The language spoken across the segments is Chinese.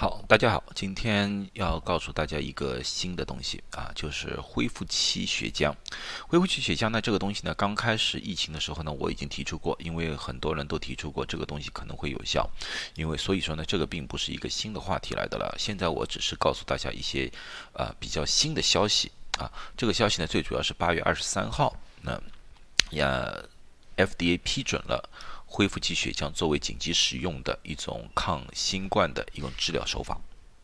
好，大家好，今天要告诉大家一个新的东西啊，就是恢复期血浆。恢复期血浆呢，这个东西呢，刚开始疫情的时候呢，我已经提出过，因为很多人都提出过这个东西可能会有效，因为所以说呢，这个并不是一个新的话题来的了。现在我只是告诉大家一些呃比较新的消息啊，这个消息呢，最主要是八月二十三号，那呀，FDA 批准了。恢复期血浆作为紧急使用的一种抗新冠的一种治疗手法，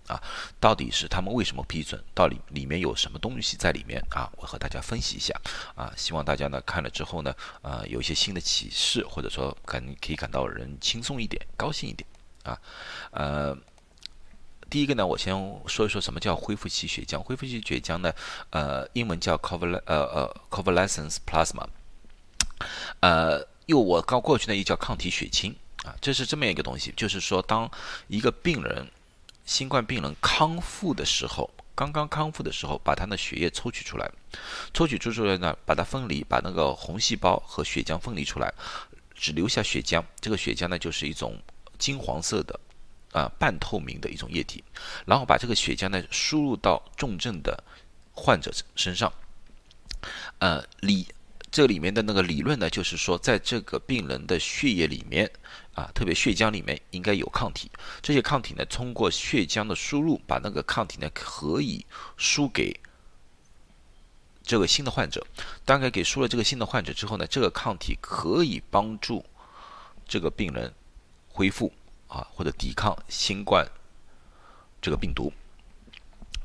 啊，到底是他们为什么批准？到底里面有什么东西在里面啊？我和大家分析一下，啊，希望大家呢看了之后呢，啊，有一些新的启示，或者说感可以感到人轻松一点，高兴一点，啊，呃，第一个呢，我先说一说什么叫恢复期血浆。恢复期血浆呢，呃，英文叫 conval 呃呃 convalescence plasma，呃。又我刚过去呢，又叫抗体血清啊，这是这么一个东西，就是说，当一个病人新冠病人康复的时候，刚刚康复的时候，把他的血液抽取出来，抽取出出来呢，把它分离，把那个红细胞和血浆分离出来，只留下血浆。这个血浆呢，就是一种金黄色的啊半透明的一种液体，然后把这个血浆呢输入到重症的患者身上，呃，里。这里面的那个理论呢，就是说，在这个病人的血液里面啊，特别血浆里面应该有抗体。这些抗体呢，通过血浆的输入，把那个抗体呢可以输给这个新的患者。大概给输了这个新的患者之后呢，这个抗体可以帮助这个病人恢复啊，或者抵抗新冠这个病毒。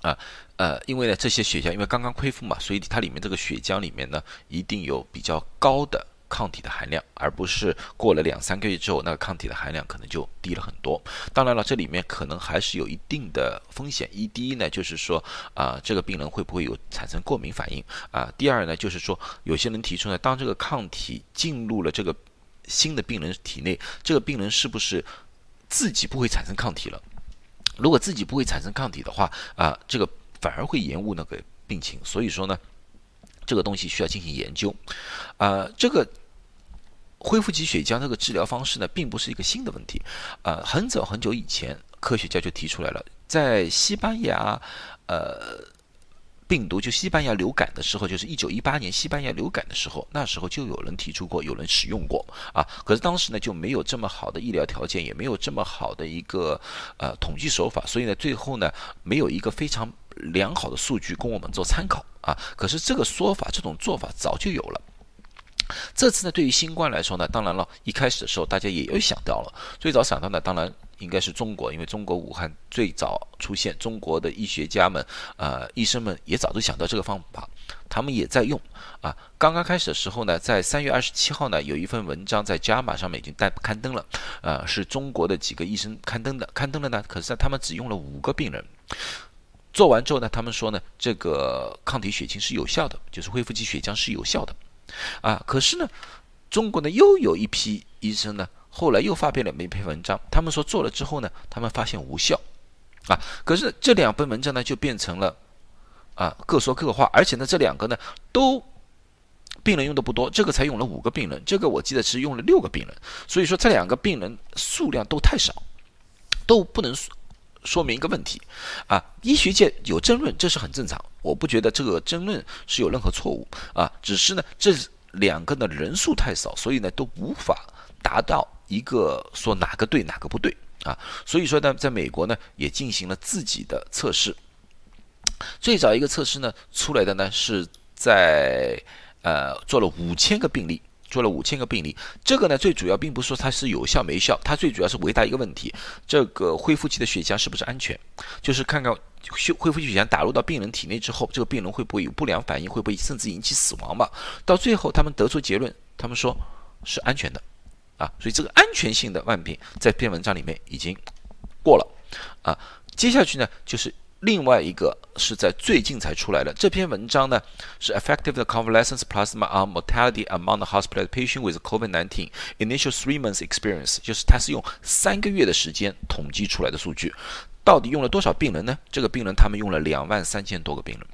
啊，呃，因为呢，这些血浆因为刚刚恢复嘛，所以它里面这个血浆里面呢，一定有比较高的抗体的含量，而不是过了两三个月之后，那个抗体的含量可能就低了很多。当然了，这里面可能还是有一定的风险。一，第一呢，就是说啊，这个病人会不会有产生过敏反应啊？第二呢，就是说有些人提出呢，当这个抗体进入了这个新的病人体内，这个病人是不是自己不会产生抗体了？如果自己不会产生抗体的话，啊，这个反而会延误那个病情。所以说呢，这个东西需要进行研究。啊，这个恢复期血浆这个治疗方式呢，并不是一个新的问题。啊，很早很久以前，科学家就提出来了，在西班牙，呃。病毒就西班牙流感的时候，就是一九一八年西班牙流感的时候，那时候就有人提出过，有人使用过啊。可是当时呢就没有这么好的医疗条件，也没有这么好的一个呃统计手法，所以呢最后呢没有一个非常良好的数据供我们做参考啊。可是这个说法，这种做法早就有了。这次呢对于新冠来说呢，当然了一开始的时候大家也有想到了，最早想到呢当然。应该是中国，因为中国武汉最早出现，中国的医学家们、呃，医生们也早就想到这个方法，他们也在用。啊，刚刚开始的时候呢，在三月二十七号呢，有一份文章在《加码》上面已经带刊登了，呃，是中国的几个医生刊登的，刊登了呢，可是他们只用了五个病人，做完之后呢，他们说呢，这个抗体血清是有效的，就是恢复期血浆是有效的，啊，可是呢，中国呢又有一批医生呢。后来又发表了一篇文章，他们说做了之后呢，他们发现无效，啊，可是这两篇文章呢就变成了啊各说各话，而且呢这两个呢都病人用的不多，这个才用了五个病人，这个我记得是用了六个病人，所以说这两个病人数量都太少，都不能说明一个问题，啊，医学界有争论，这是很正常，我不觉得这个争论是有任何错误。啊，只是呢这两个的人数太少，所以呢都无法达到。一个说哪个对哪个不对啊？所以说呢，在美国呢也进行了自己的测试。最早一个测试呢出来的呢是在呃做了五千个病例，做了五千个病例。这个呢最主要并不是说它是有效没效，它最主要是回答一个问题：这个恢复期的血浆是不是安全？就是看看恢恢复期血浆打入到病人体内之后，这个病人会不会有不良反应，会不会甚至引起死亡嘛？到最后他们得出结论，他们说是安全的。啊，所以这个安全性的万病在篇文章里面已经过了啊。接下去呢，就是另外一个是在最近才出来的这篇文章呢，是 Effective Convalescence Plasma on Mortality Among the Hospital Patient with COVID-19 Initial Three Months Experience，就是它是用三个月的时间统计出来的数据，到底用了多少病人呢？这个病人他们用了两万三千多个病人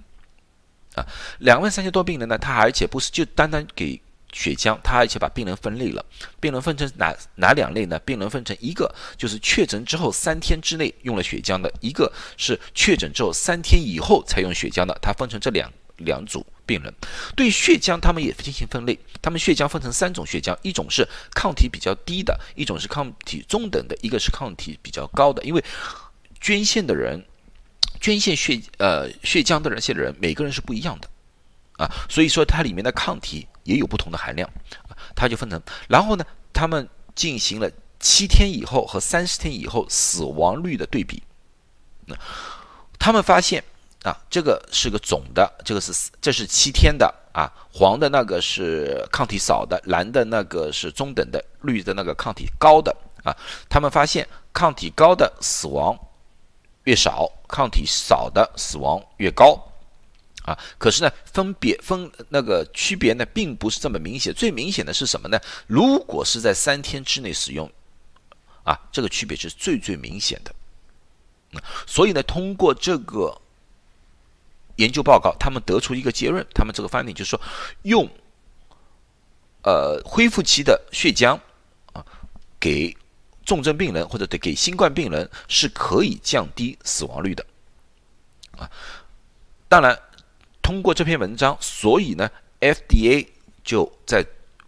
啊，两万三千多病人呢，他而且不是就单单给。血浆，他而且把病人分类了，病人分成哪哪两类呢？病人分成一个就是确诊之后三天之内用了血浆的，一个是确诊之后三天以后才用血浆的，它分成这两两组病人。对血浆，他们也进行分类，他们血浆分成三种血浆，一种是抗体比较低的，一种是抗体中等的，一个是抗体比较高的。因为捐献的人，捐献血呃血浆的人，献的人每个人是不一样的啊，所以说它里面的抗体。也有不同的含量，它就分成，然后呢，他们进行了七天以后和三十天以后死亡率的对比，那他们发现啊，这个是个总的，这个是这是七天的啊，黄的那个是抗体少的，蓝的那个是中等的，绿的那个抗体高的啊，他们发现抗体高的死亡越少，抗体少的死亡越高。啊，可是呢，分别分那个区别呢，并不是这么明显。最明显的是什么呢？如果是在三天之内使用，啊，这个区别是最最明显的。所以呢，通过这个研究报告，他们得出一个结论，他们这个发现就是说，用呃恢复期的血浆啊，给重症病人或者得给新冠病人是可以降低死亡率的。啊，当然。通过这篇文章，所以呢，FDA 就在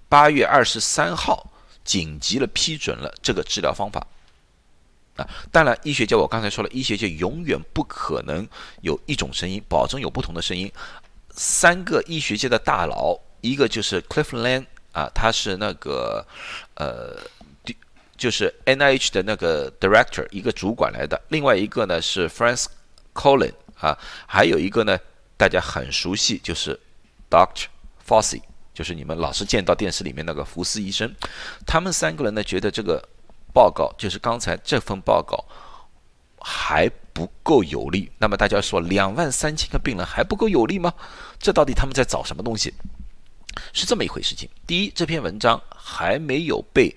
八月二十三号紧急了批准了这个治疗方法。啊，当然，医学界我刚才说了，医学界永远不可能有一种声音，保证有不同的声音。三个医学界的大佬，一个就是 Cliff Lane 啊，他是那个呃，就是 NIH 的那个 Director，一个主管来的。另外一个呢是 Frank Collin 啊，还有一个呢。大家很熟悉，就是 Doctor Fauci，就是你们老是见到电视里面那个福斯医生。他们三个人呢，觉得这个报告，就是刚才这份报告还不够有力。那么大家说，两万三千个病人还不够有力吗？这到底他们在找什么东西？是这么一回事情。第一，这篇文章还没有被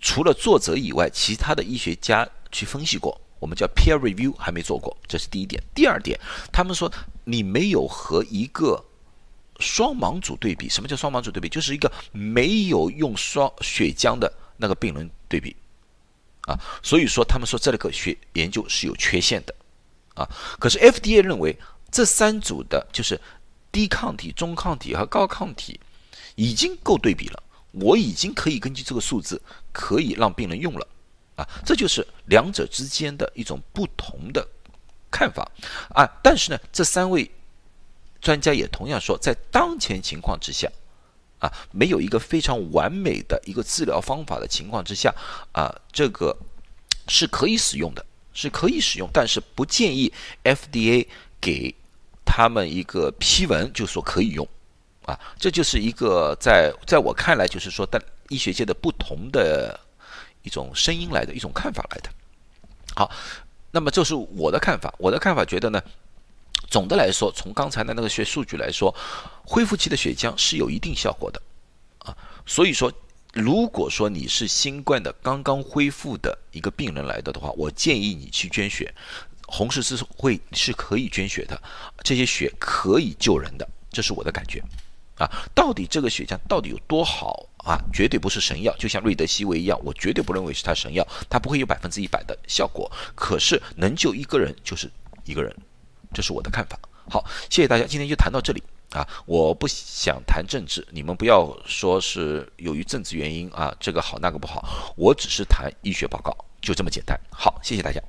除了作者以外，其他的医学家去分析过。我们叫 peer review 还没做过，这是第一点。第二点，他们说你没有和一个双盲组对比。什么叫双盲组对比？就是一个没有用双血浆的那个病人对比啊。所以说，他们说这个学研究是有缺陷的啊。可是 FDA 认为这三组的就是低抗体、中抗体和高抗体已经够对比了，我已经可以根据这个数字可以让病人用了。啊，这就是两者之间的一种不同的看法啊！但是呢，这三位专家也同样说，在当前情况之下，啊，没有一个非常完美的一个治疗方法的情况之下，啊，这个是可以使用的，是可以使用，但是不建议 FDA 给他们一个批文，就说可以用啊！这就是一个在在我看来，就是说，但医学界的不同的。一种声音来的，一种看法来的。好，那么这是我的看法。我的看法觉得呢，总的来说，从刚才的那个学数据来说，恢复期的血浆是有一定效果的啊。所以说，如果说你是新冠的刚刚恢复的一个病人来的的话，我建议你去捐血，红十字会是可以捐血的，这些血可以救人的，这是我的感觉。啊，到底这个血浆到底有多好啊？绝对不是神药，就像瑞德西韦一样，我绝对不认为是它神药，它不会有百分之一百的效果。可是能救一个人就是一个人，这是我的看法。好，谢谢大家，今天就谈到这里啊！我不想谈政治，你们不要说是由于政治原因啊，这个好那个不好，我只是谈医学报告，就这么简单。好，谢谢大家。